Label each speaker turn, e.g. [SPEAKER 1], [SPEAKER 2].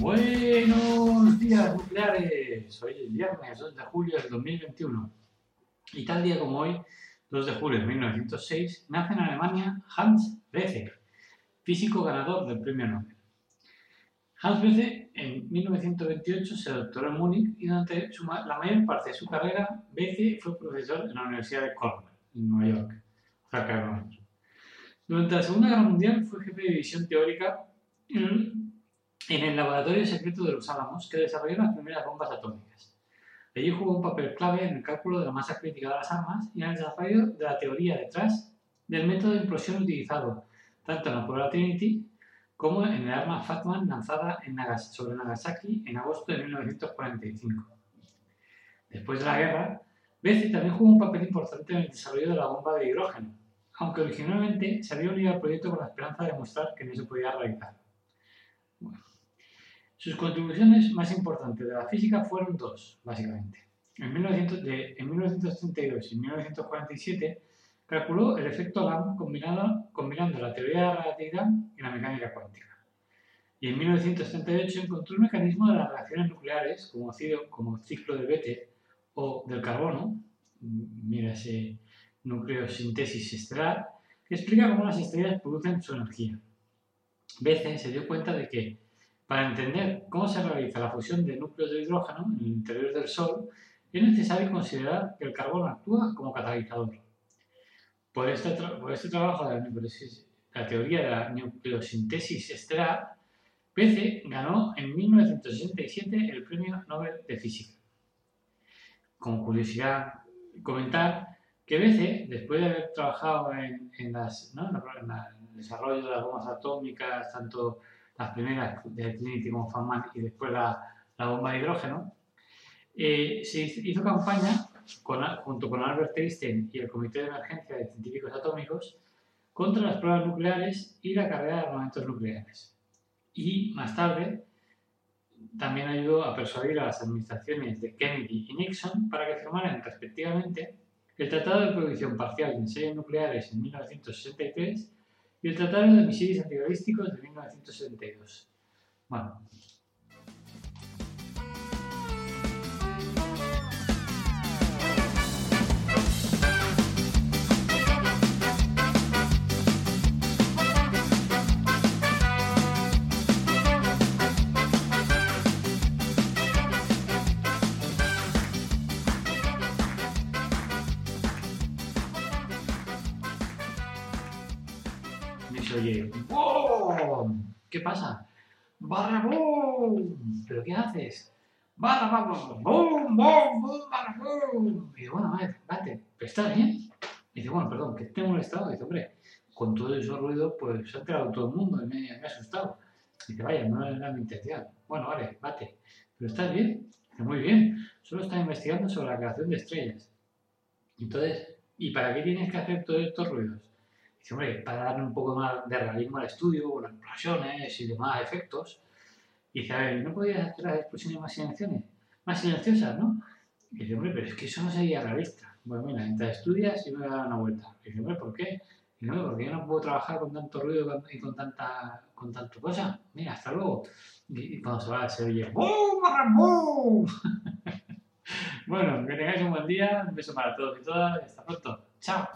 [SPEAKER 1] Buenos días nucleares. Hoy es viernes 2 de julio del 2021. Y tal día como hoy, 2 de julio de 1906, nace en Alemania Hans Bethe, físico ganador del premio Nobel. Hans Bethe en 1928 se doctoró en Múnich y durante la mayor parte de su carrera Bethe fue profesor en la Universidad de Cornell, en Nueva York. Durante la Segunda Guerra Mundial fue jefe de división teórica en en el laboratorio secreto de los Álamos que desarrolló las primeras bombas atómicas. Allí jugó un papel clave en el cálculo de la masa crítica de las armas y en el desarrollo de la teoría detrás del método de implosión utilizado tanto en la prueba Trinity como en el arma Fatman lanzada sobre Nagasaki en agosto de 1945. Después de la guerra, Bethe también jugó un papel importante en el desarrollo de la bomba de hidrógeno, aunque originalmente se había unido al proyecto con la esperanza de demostrar que no se podía realizar. Sus contribuciones más importantes de la física fueron dos, básicamente. En, 1932 y 1947 calculó el efecto LAM combinando la teoría de la relatividad y la mecánica cuántica. Y en 1938 encontró un mecanismo de las reacciones nucleares, conocido como ciclo de Bethe o del carbono, mira ese nucleosíntesis estelar, que explica cómo las estrellas producen su energía. Bethe se dio cuenta de que para entender cómo se realiza la fusión de núcleos de hidrógeno en el interior del Sol, es necesario considerar que el carbono actúa como catalizador. Por este, este trabajo de la, teoría de la nucleosíntesis estelar, Bethe ganó en 1967 el Premio Nobel de Física. Como curiosidad, comentar que Bethe, después de haber trabajado en, las, el desarrollo de las bombas atómicas, tanto las primeras de Trinity como Feynman y después la, la bomba de hidrógeno, eh, se hizo campaña junto con Albert Einstein y el Comité de Emergencia de Científicos Atómicos contra las pruebas nucleares y la carrera de armamentos nucleares. Y más tarde también ayudó a persuadir a las administraciones de Kennedy y Nixon para que firmaran respectivamente el Tratado de Prohibición Parcial de Ensayos Nucleares en 1963 y el Tratado de Misiles Antibalísticos de 1972. Bueno, Y se oye, ¡Bum! ¿Qué pasa? ¡Barra boom! ¿Pero qué haces? ¡Barra boom! ¡Bum! ¡Bum! ¡Bum! ¡Barra boom! Y dice, bueno, vale, ¿pero estás bien? Y dice, bueno, perdón, que te he molestado. Y dice, hombre, con todo ese ruido, pues se ha enterado todo el mundo y me, ha asustado. Y dice, vaya, no era mi intención. Bueno, vale, vate. ¿Pero estás bien? Dice, muy bien. Solo está investigando sobre la creación de estrellas. Entonces, ¿y para qué tienes que hacer todos estos ruidos? Dice, hombre, para darle un poco más de realismo al estudio, con las explosiones y demás efectos. Y dice, a ver, ¿no podías hacer las explosiones más silenciosas? Más silenciosas, ¿no? Y dice, hombre, pero es que eso no sería realista. Bueno, mira, mientras estudias y me voy a dar una vuelta. Y dice, hombre, ¿por qué? Y no, porque yo no puedo trabajar con tanto ruido y con tanta con tanto cosa. Mira, hasta luego. Y, cuando se va, se oye ¡Bum! ¡Bum! bueno, que tengáis un buen día. Un beso para todos y todas. Hasta pronto. Chao.